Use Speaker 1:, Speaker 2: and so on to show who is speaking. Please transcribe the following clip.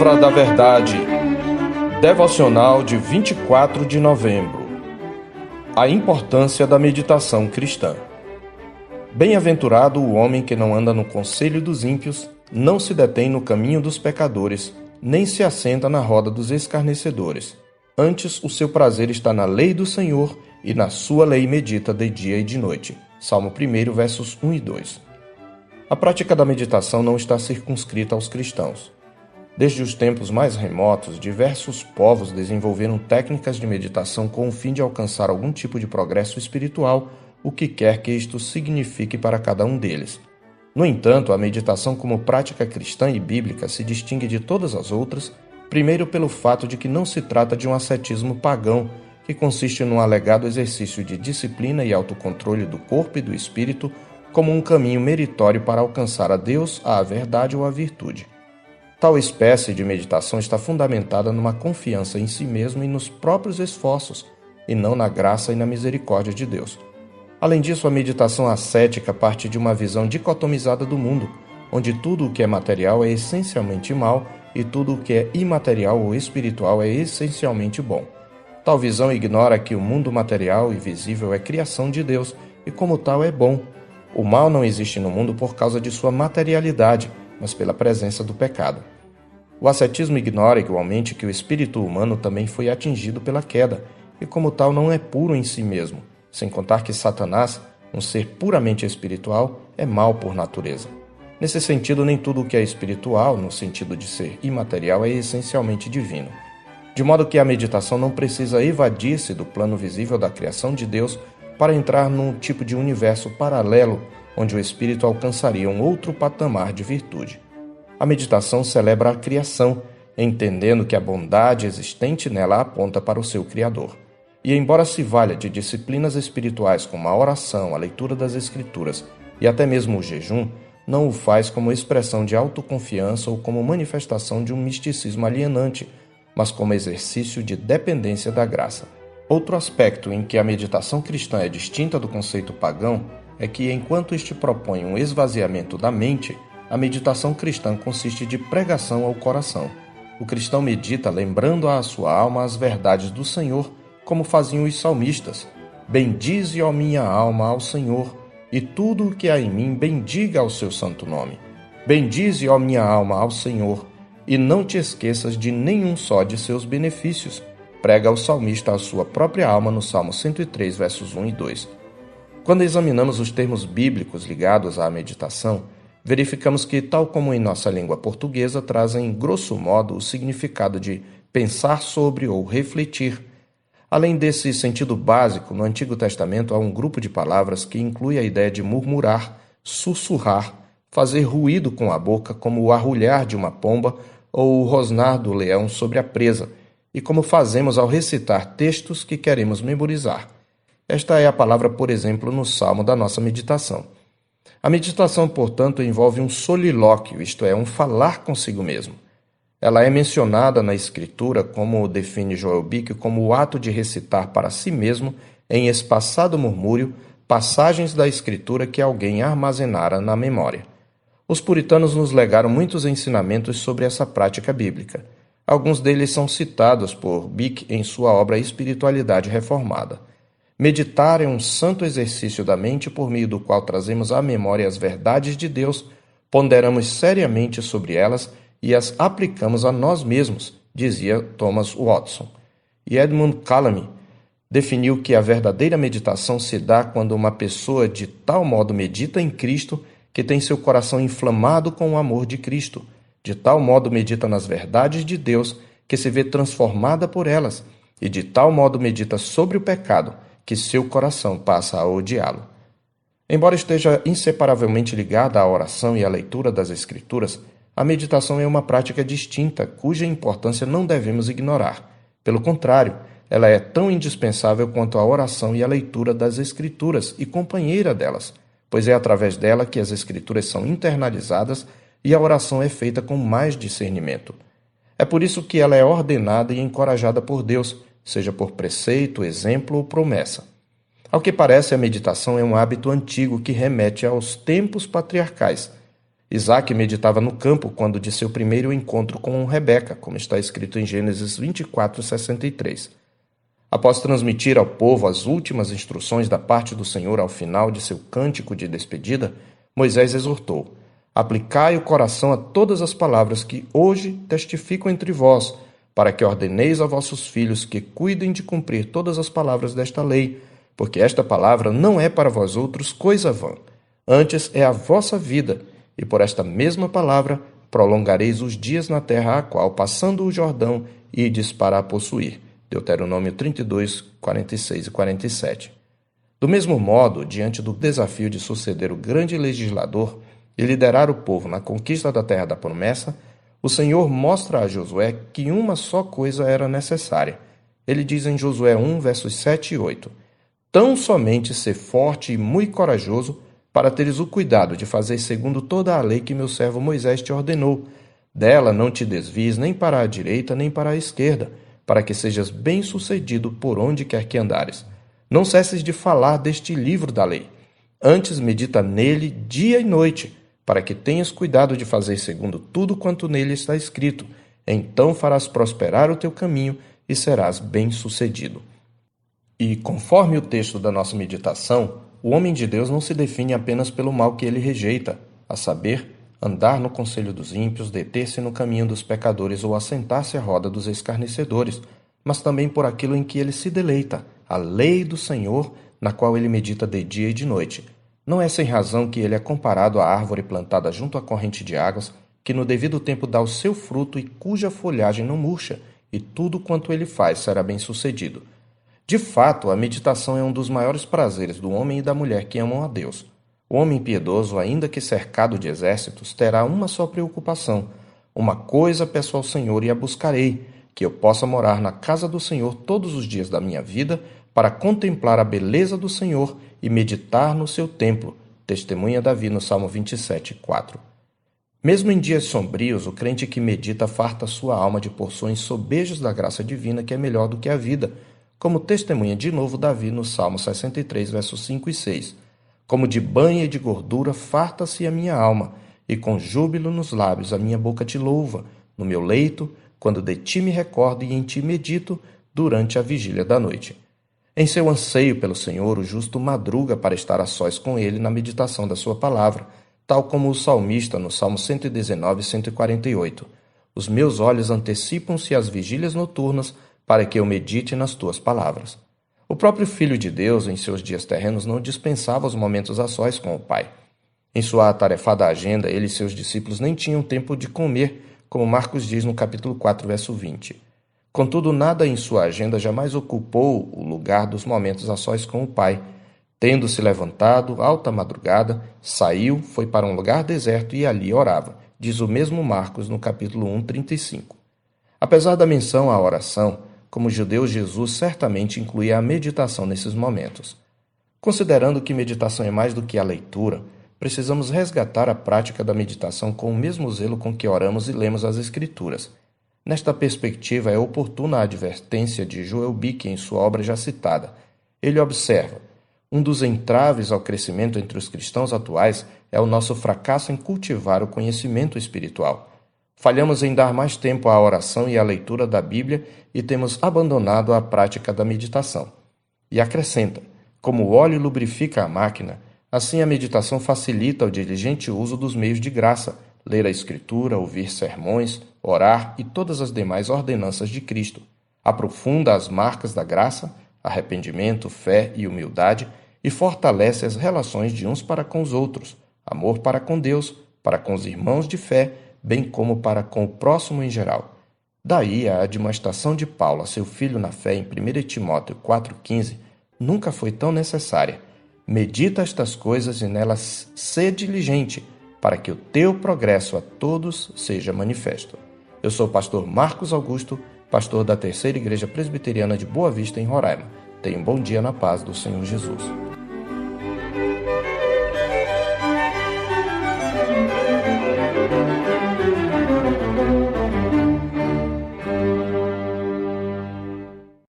Speaker 1: Palavra da Verdade. Devocional de 24 de novembro. A importância da meditação cristã. Bem-aventurado o homem que não anda no conselho dos ímpios, não se detém no caminho dos pecadores, nem se assenta na roda dos escarnecedores. Antes, o seu prazer está na lei do Senhor, e na sua lei medita de dia e de noite. Salmo 1, versos 1 e 2. A prática da meditação não está circunscrita aos cristãos. Desde os tempos mais remotos, diversos povos desenvolveram técnicas de meditação com o fim de alcançar algum tipo de progresso espiritual, o que quer que isto signifique para cada um deles. No entanto, a meditação como prática cristã e bíblica se distingue de todas as outras, primeiro pelo fato de que não se trata de um ascetismo pagão, que consiste num alegado exercício de disciplina e autocontrole do corpo e do espírito como um caminho meritório para alcançar a Deus, a verdade ou a virtude. Tal espécie de meditação está fundamentada numa confiança em si mesmo e nos próprios esforços, e não na graça e na misericórdia de Deus. Além disso, a meditação ascética parte de uma visão dicotomizada do mundo, onde tudo o que é material é essencialmente mal e tudo o que é imaterial ou espiritual é essencialmente bom. Tal visão ignora que o mundo material e visível é criação de Deus e, como tal, é bom. O mal não existe no mundo por causa de sua materialidade, mas pela presença do pecado. O ascetismo ignora igualmente que o espírito humano também foi atingido pela queda, e como tal não é puro em si mesmo, sem contar que Satanás, um ser puramente espiritual, é mal por natureza. Nesse sentido, nem tudo o que é espiritual, no sentido de ser imaterial, é essencialmente divino. De modo que a meditação não precisa evadir-se do plano visível da criação de Deus para entrar num tipo de universo paralelo onde o espírito alcançaria um outro patamar de virtude. A meditação celebra a criação, entendendo que a bondade existente nela aponta para o seu Criador. E, embora se valha de disciplinas espirituais como a oração, a leitura das Escrituras e até mesmo o jejum, não o faz como expressão de autoconfiança ou como manifestação de um misticismo alienante, mas como exercício de dependência da graça. Outro aspecto em que a meditação cristã é distinta do conceito pagão é que, enquanto este propõe um esvaziamento da mente, a meditação cristã consiste de pregação ao coração. O cristão medita lembrando à sua alma as verdades do Senhor, como faziam os salmistas. Bendize, ó minha alma, ao Senhor, e tudo o que há em mim bendiga ao seu santo nome. Bendize, ó minha alma, ao Senhor, e não te esqueças de nenhum só de seus benefícios. Prega o salmista à sua própria alma no Salmo 103, versos 1 e 2. Quando examinamos os termos bíblicos ligados à meditação, verificamos que, tal como em nossa língua portuguesa, trazem, grosso modo, o significado de pensar sobre ou refletir. Além desse sentido básico, no Antigo Testamento há um grupo de palavras que inclui a ideia de murmurar, sussurrar, fazer ruído com a boca, como o arrulhar de uma pomba ou o rosnar do leão sobre a presa, e como fazemos ao recitar textos que queremos memorizar. Esta é a palavra, por exemplo, no salmo da nossa meditação. A meditação, portanto, envolve um solilóquio, isto é, um falar consigo mesmo. Ela é mencionada na Escritura, como define Joel Bick, como o ato de recitar para si mesmo, em espaçado murmúrio, passagens da Escritura que alguém armazenara na memória. Os puritanos nos legaram muitos ensinamentos sobre essa prática bíblica. Alguns deles são citados por Bick em sua obra Espiritualidade Reformada. Meditar é um santo exercício da mente por meio do qual trazemos à memória as verdades de Deus, ponderamos seriamente sobre elas e as aplicamos a nós mesmos, dizia Thomas Watson. E Edmund Calamy definiu que a verdadeira meditação se dá quando uma pessoa de tal modo medita em Cristo que tem seu coração inflamado com o amor de Cristo, de tal modo medita nas verdades de Deus que se vê transformada por elas, e de tal modo medita sobre o pecado que seu coração passa a odiá-lo. Embora esteja inseparavelmente ligada à oração e à leitura das Escrituras, a meditação é uma prática distinta cuja importância não devemos ignorar. Pelo contrário, ela é tão indispensável quanto a oração e a leitura das Escrituras e companheira delas, pois é através dela que as Escrituras são internalizadas e a oração é feita com mais discernimento. É por isso que ela é ordenada e encorajada por Deus seja por preceito, exemplo ou promessa. Ao que parece, a meditação é um hábito antigo que remete aos tempos patriarcais. Isaac meditava no campo quando de seu primeiro encontro com Rebeca, como está escrito em Gênesis 24, 63. Após transmitir ao povo as últimas instruções da parte do Senhor ao final de seu cântico de despedida, Moisés exortou: Aplicai o coração a todas as palavras que hoje testificam entre vós, para que ordeneis a vossos filhos que cuidem de cumprir todas as palavras desta lei, porque esta palavra não é para vós outros coisa vã, antes é a vossa vida, e por esta mesma palavra prolongareis os dias na terra a qual, passando o Jordão, ides para a possuir. Deuteronômio 32, 46 e 47. Do mesmo modo, diante do desafio de suceder o grande legislador e liderar o povo na conquista da terra da promessa, o Senhor mostra a Josué que uma só coisa era necessária. Ele diz em Josué 1, versos 7 e 8: Tão somente ser forte e muito corajoso, para teres o cuidado de fazer segundo toda a lei que meu servo Moisés te ordenou. Dela não te desvies nem para a direita nem para a esquerda para que sejas bem-sucedido por onde quer que andares. Não cesses de falar deste livro da lei. Antes medita nele dia e noite, para que tenhas cuidado de fazer segundo tudo quanto nele está escrito. Então farás prosperar o teu caminho e serás bem-sucedido. E, conforme o texto da nossa meditação, o homem de Deus não se define apenas pelo mal que ele rejeita, a saber, andar no conselho dos ímpios, deter-se no caminho dos pecadores ou assentar-se à roda dos escarnecedores, mas também por aquilo em que ele se deleita, a lei do Senhor, na qual ele medita de dia e de noite. Não é sem razão que ele é comparado à árvore plantada junto à corrente de águas, que no devido tempo dá o seu fruto e cuja folhagem não murcha, e tudo quanto ele faz será bem sucedido. De fato, a meditação é um dos maiores prazeres do homem e da mulher que amam a Deus. O homem piedoso, ainda que cercado de exércitos, terá uma só preocupação: uma coisa peço ao Senhor e a buscarei, que eu possa morar na casa do Senhor todos os dias da minha vida, para contemplar a beleza do Senhor e meditar no seu templo. Testemunha Davi no Salmo 27, 4. Mesmo em dias sombrios, o crente que medita farta sua alma de porções sobejas da graça divina que é melhor do que a vida, como testemunha de novo Davi no Salmo 63, versos 5 e 6. Como de banha e de gordura farta-se a minha alma, e com júbilo nos lábios a minha boca te louva, no meu leito, quando de ti me recordo e em ti medito, durante a vigília da noite. Em seu anseio pelo Senhor, o justo madruga para estar a sós com ele na meditação da sua palavra, tal como o salmista no Salmo 119 e 148. Os meus olhos antecipam-se às vigílias noturnas para que eu medite nas tuas palavras. O próprio Filho de Deus, em seus dias terrenos, não dispensava os momentos a sós com o Pai. Em sua atarefada agenda, ele e seus discípulos nem tinham tempo de comer, como Marcos diz no capítulo 4, verso 20. Contudo, nada em sua agenda jamais ocupou o lugar dos momentos a sós com o Pai. Tendo se levantado, alta madrugada, saiu, foi para um lugar deserto e ali orava, diz o mesmo Marcos no capítulo 1, 35. Apesar da menção à oração, como judeu, Jesus certamente incluía a meditação nesses momentos. Considerando que meditação é mais do que a leitura, precisamos resgatar a prática da meditação com o mesmo zelo com que oramos e lemos as Escrituras. Nesta perspectiva, é oportuna a advertência de Joel Bick em sua obra já citada. Ele observa: um dos entraves ao crescimento entre os cristãos atuais é o nosso fracasso em cultivar o conhecimento espiritual. Falhamos em dar mais tempo à oração e à leitura da Bíblia e temos abandonado a prática da meditação. E acrescenta: como o óleo lubrifica a máquina, assim a meditação facilita o diligente uso dos meios de graça, ler a Escritura, ouvir sermões, orar e todas as demais ordenanças de Cristo. Aprofunda as marcas da graça, arrependimento, fé e humildade e fortalece as relações de uns para com os outros, amor para com Deus, para com os irmãos de fé bem como para com o próximo em geral. Daí a admoestação de Paulo a seu filho na fé em 1 Timóteo 4,15 nunca foi tão necessária. Medita estas coisas e nelas sê diligente, para que o teu progresso a todos seja manifesto. Eu sou o pastor Marcos Augusto, pastor da Terceira Igreja Presbiteriana de Boa Vista, em Roraima. Tenha um bom dia na paz do Senhor Jesus.